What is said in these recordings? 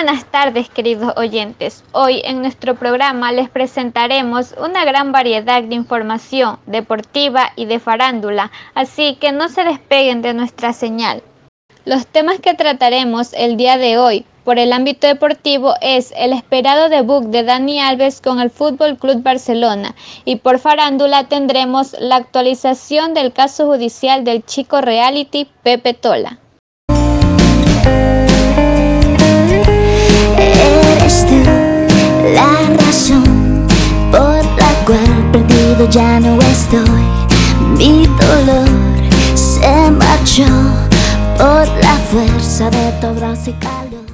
buenas tardes queridos oyentes. Hoy en nuestro programa les presentaremos una gran variedad de información deportiva y de farándula, así que no se despeguen de nuestra señal. Los temas que trataremos el día de hoy por el ámbito deportivo es el esperado debut de Dani Alves con el Fútbol Club Barcelona y por farándula tendremos la actualización del caso judicial del chico reality Pepe Tola. Ya no estoy. Mi dolor se marchó por la fuerza de tu abrazo y calor.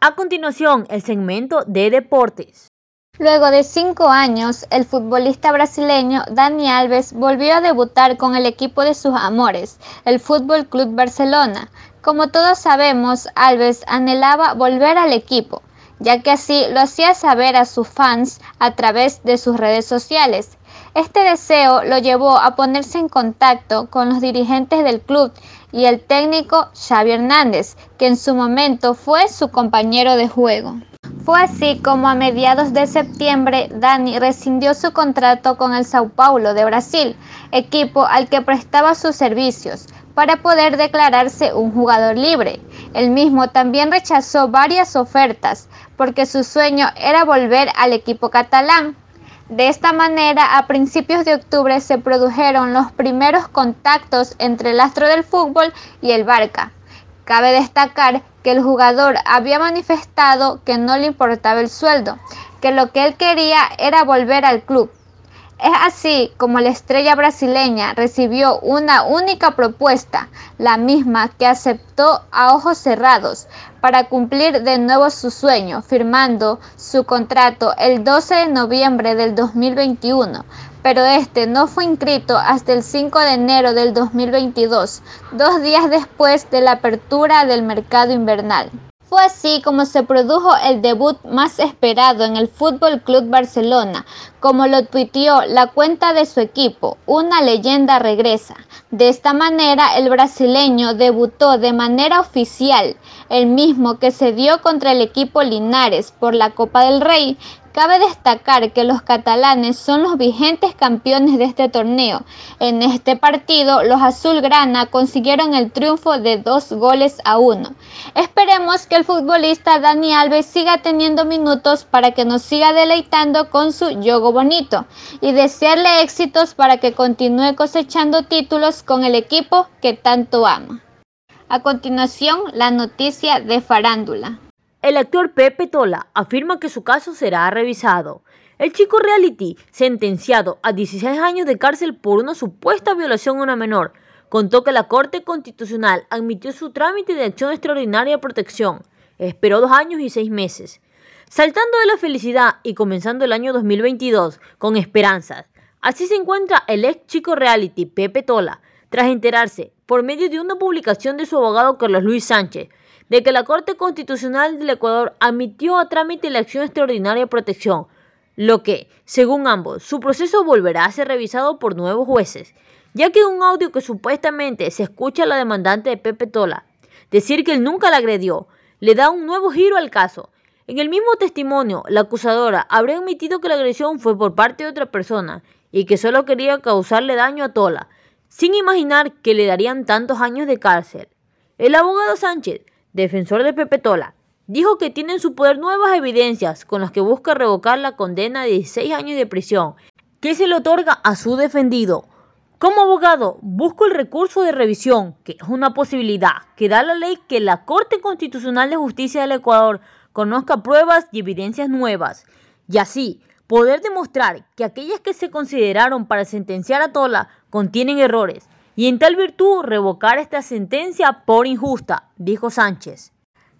A continuación, el segmento de deportes. Luego de cinco años, el futbolista brasileño Dani Alves volvió a debutar con el equipo de sus amores, el Fútbol Club Barcelona. Como todos sabemos, Alves anhelaba volver al equipo, ya que así lo hacía saber a sus fans a través de sus redes sociales. Este deseo lo llevó a ponerse en contacto con los dirigentes del club y el técnico Xavi Hernández, que en su momento fue su compañero de juego. Fue así como a mediados de septiembre Dani rescindió su contrato con el Sao Paulo de Brasil, equipo al que prestaba sus servicios, para poder declararse un jugador libre. El mismo también rechazó varias ofertas porque su sueño era volver al equipo catalán. De esta manera, a principios de octubre se produjeron los primeros contactos entre el astro del fútbol y el Barca. Cabe destacar que el jugador había manifestado que no le importaba el sueldo, que lo que él quería era volver al club. Es así como la estrella brasileña recibió una única propuesta, la misma que aceptó a ojos cerrados, para cumplir de nuevo su sueño, firmando su contrato el 12 de noviembre del 2021, pero este no fue inscrito hasta el 5 de enero del 2022, dos días después de la apertura del mercado invernal. Fue así como se produjo el debut más esperado en el Fútbol Club Barcelona, como lo tuiteó la cuenta de su equipo, una leyenda regresa. De esta manera, el brasileño debutó de manera oficial, el mismo que se dio contra el equipo Linares por la Copa del Rey, Cabe destacar que los catalanes son los vigentes campeones de este torneo. En este partido, los azulgrana consiguieron el triunfo de dos goles a uno. Esperemos que el futbolista Dani Alves siga teniendo minutos para que nos siga deleitando con su yogo bonito y desearle éxitos para que continúe cosechando títulos con el equipo que tanto ama. A continuación, la noticia de farándula. El actor Pepe Tola afirma que su caso será revisado. El chico reality, sentenciado a 16 años de cárcel por una supuesta violación a una menor, contó que la Corte Constitucional admitió su trámite de acción extraordinaria de protección. Esperó dos años y seis meses. Saltando de la felicidad y comenzando el año 2022 con esperanzas, así se encuentra el ex chico reality Pepe Tola, tras enterarse, por medio de una publicación de su abogado Carlos Luis Sánchez, de que la Corte Constitucional del Ecuador admitió a trámite la acción extraordinaria de protección, lo que, según ambos, su proceso volverá a ser revisado por nuevos jueces, ya que un audio que supuestamente se escucha a la demandante de Pepe Tola decir que él nunca la agredió, le da un nuevo giro al caso. En el mismo testimonio, la acusadora habría admitido que la agresión fue por parte de otra persona y que solo quería causarle daño a Tola, sin imaginar que le darían tantos años de cárcel. El abogado Sánchez defensor de Pepe Tola, dijo que tiene en su poder nuevas evidencias con las que busca revocar la condena de 16 años de prisión que se le otorga a su defendido. Como abogado, busco el recurso de revisión, que es una posibilidad que da la ley que la Corte Constitucional de Justicia del Ecuador conozca pruebas y evidencias nuevas, y así poder demostrar que aquellas que se consideraron para sentenciar a Tola contienen errores y en tal virtud revocar esta sentencia por injusta, dijo Sánchez.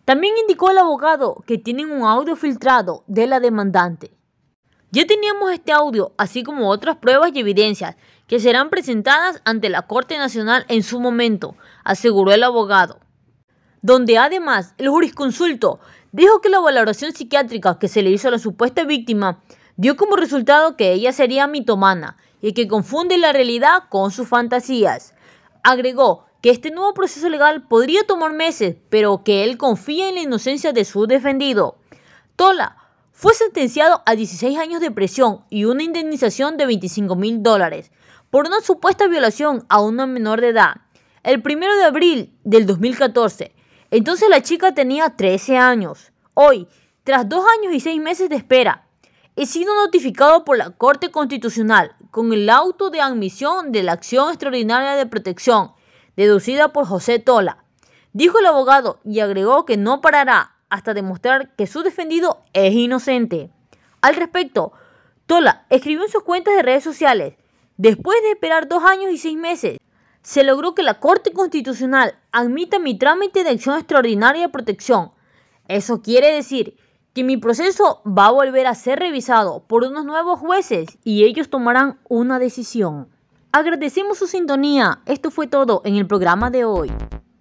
También indicó el abogado que tienen un audio filtrado de la demandante. Ya teníamos este audio, así como otras pruebas y evidencias que serán presentadas ante la Corte Nacional en su momento, aseguró el abogado. Donde además el jurisconsulto dijo que la valoración psiquiátrica que se le hizo a la supuesta víctima dio como resultado que ella sería mitomana y que confunde la realidad con sus fantasías. Agregó que este nuevo proceso legal podría tomar meses, pero que él confía en la inocencia de su defendido. Tola fue sentenciado a 16 años de prisión y una indemnización de 25 mil dólares por una supuesta violación a una menor de edad. El 1 de abril del 2014, entonces la chica tenía 13 años. Hoy, tras dos años y seis meses de espera, he sido notificado por la Corte Constitucional con el auto de admisión de la acción extraordinaria de protección deducida por José Tola. Dijo el abogado y agregó que no parará hasta demostrar que su defendido es inocente. Al respecto, Tola escribió en sus cuentas de redes sociales, después de esperar dos años y seis meses, se logró que la Corte Constitucional admita mi trámite de acción extraordinaria de protección. Eso quiere decir que mi proceso va a volver a ser revisado por unos nuevos jueces y ellos tomarán una decisión. Agradecemos su sintonía. Esto fue todo en el programa de hoy.